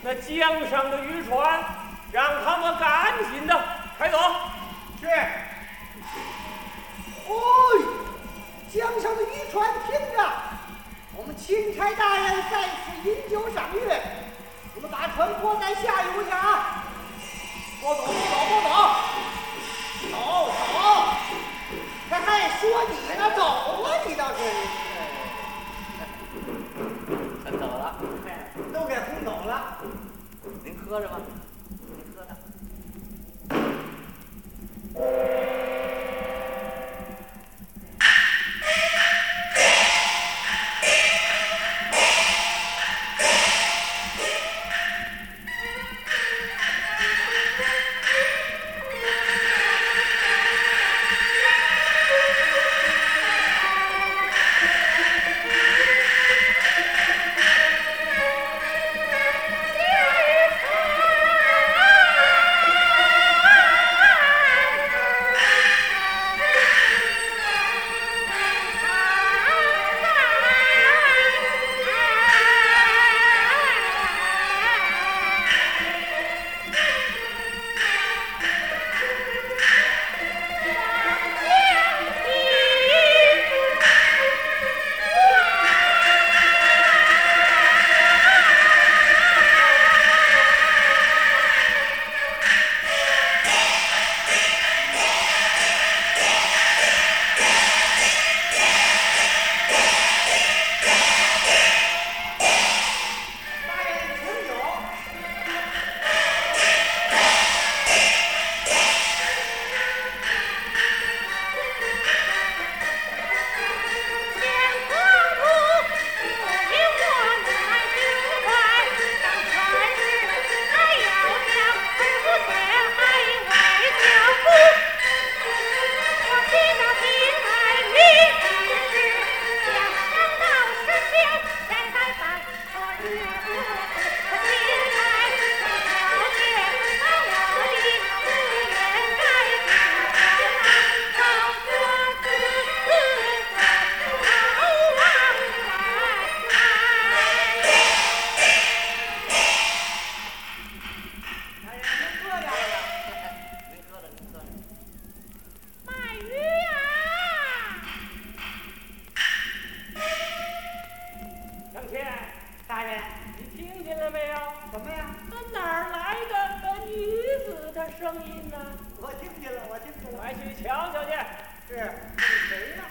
那江上的渔船，让他们赶紧的开走。是。哎，江上的渔船听着，我们钦差大人在此饮酒赏月，我们把船泊在下游去啊。不走，不走，不走，走走。他还说你呢，走啊，你倒是。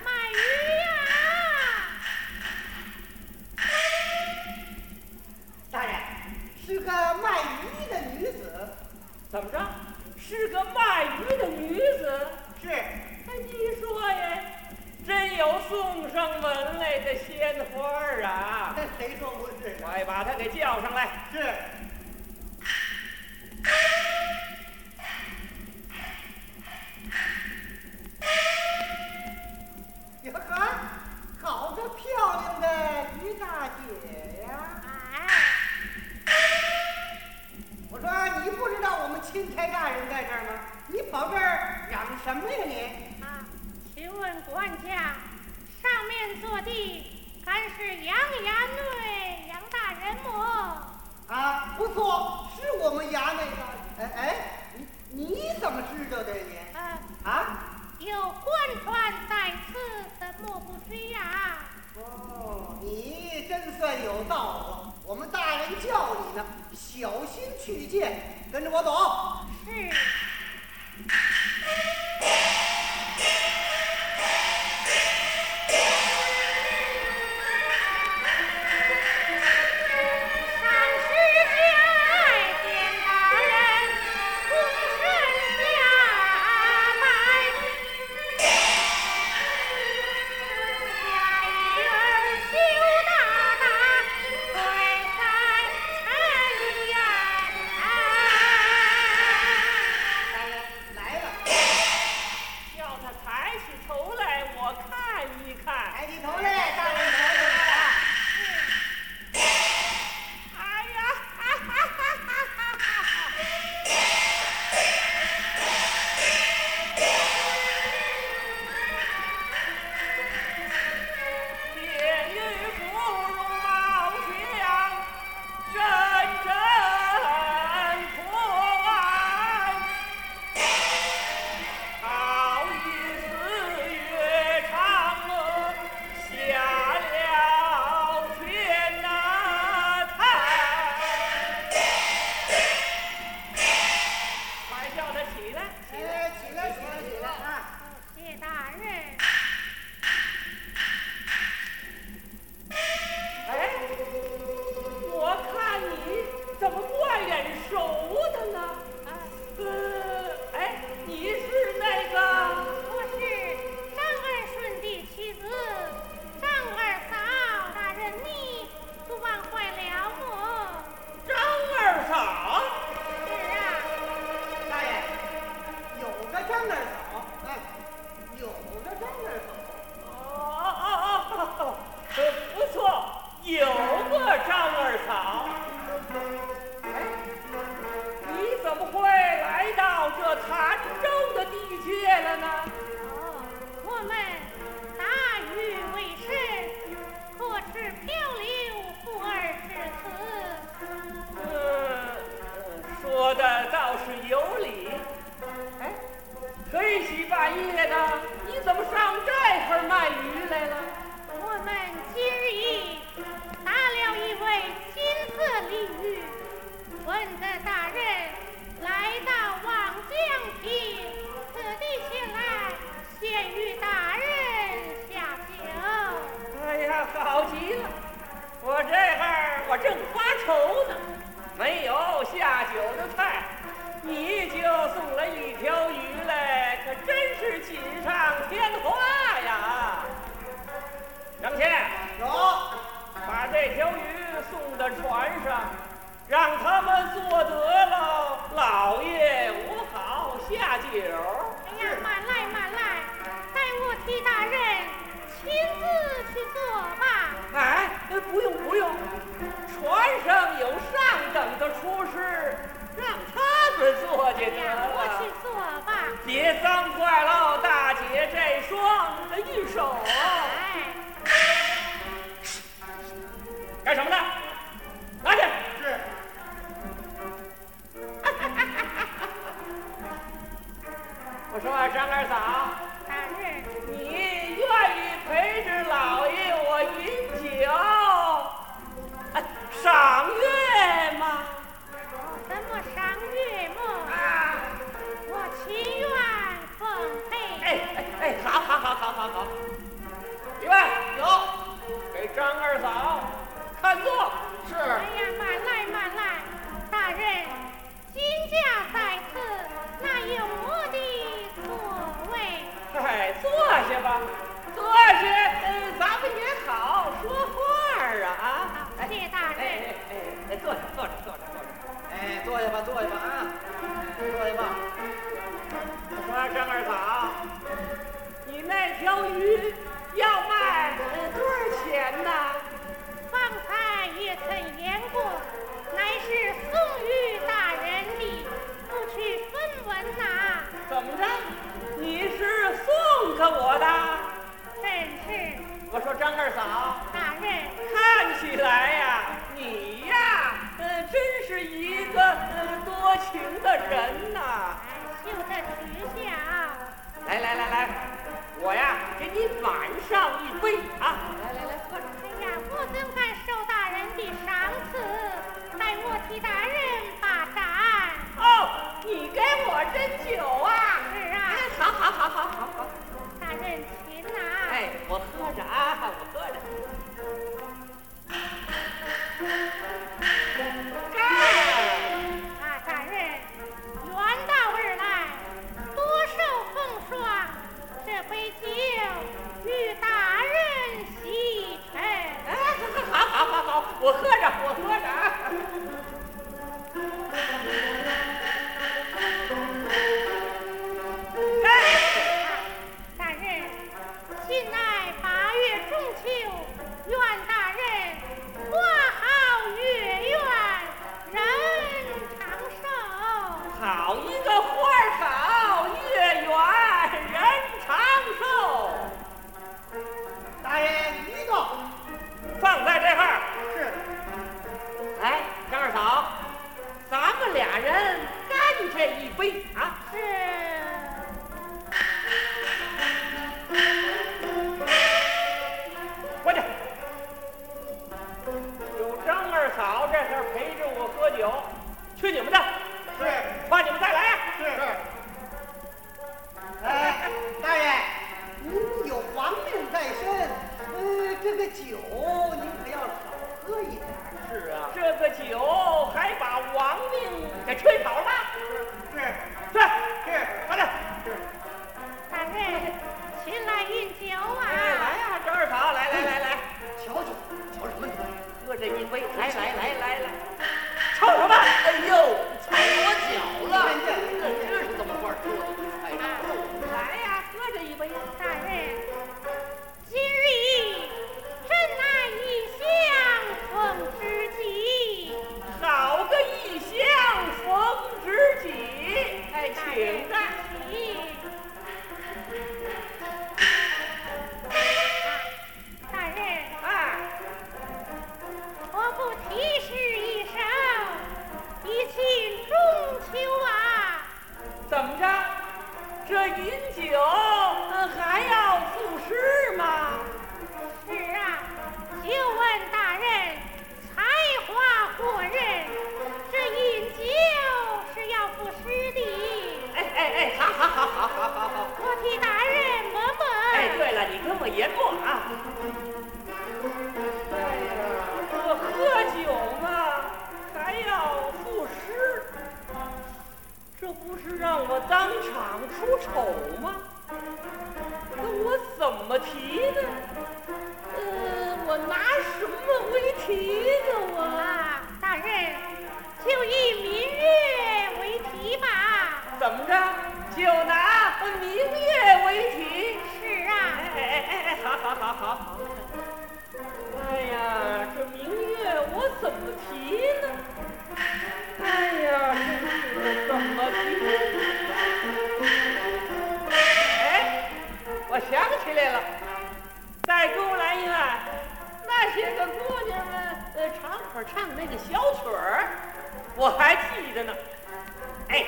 卖鱼呀，大人是个卖鱼的女子。怎么着？是个卖鱼的女子。是哎你说呀，真有送上门来的鲜花啊。那 谁说不是？快把她给叫上来。是。错是我们衙内的哎哎你你怎么知道的你啊有官船在此的莫不知啊哦你真算有道啊我们大人叫你呢小心去见跟着我走。西半夜的，你怎么上这头卖鱼来了？哎呀，慢来慢来，待我替大人亲自去做吧。哎，呃不用不用，船上有上等的厨师，让他们做去得哎呀，我去。做吧。别脏坏了大姐这双玉手干什么呢？说啊张二嫂，你愿意陪着老爷我饮酒，啊赏月吗？怎么赏月么？啊！我情愿奉陪。哎哎哎，好好好好好好。李万那条鱼要卖呃多少钱呢？方才也曾言过，乃是送与大人的，不去分文呐、怎么着？你是送给我的？真是我说张二嫂，大人，看起来呀，你呀，呃，真是一个呃多情的人呐。哎，休得取笑。来来来来，我呀给你满上一杯啊！来来来，喝着。哎呀，我怎敢受大人的赏赐？待我替大人把盏。哦，你给我斟酒啊？是啊哎，好好好好好好。大人请拿。哎，我喝着啊，我人干这一杯啊！是，过去。有张二嫂在这儿陪着我喝酒，去你们的，是，怕你们再来呀、是。哎，大爷，您有皇命在身，呃，这个酒您可要少喝一点。是啊，这个酒给吹跑了。是，是，是，快点。大人，请来饮酒啊！哎，来呀、张二嫂，来来来来，瞧瞧，瞧什么？喝这一杯，来来来来来，瞅什么？哎呦，踩我脚了！这这是怎么回事？踩着来呀，喝这一杯。好好好，哎呀，这明月我怎么提呢？哎呀，怎么提？哎，我想起来了，再给我来一段那些个姑娘们呃唱歌唱那个小曲儿，我还记得呢。哎。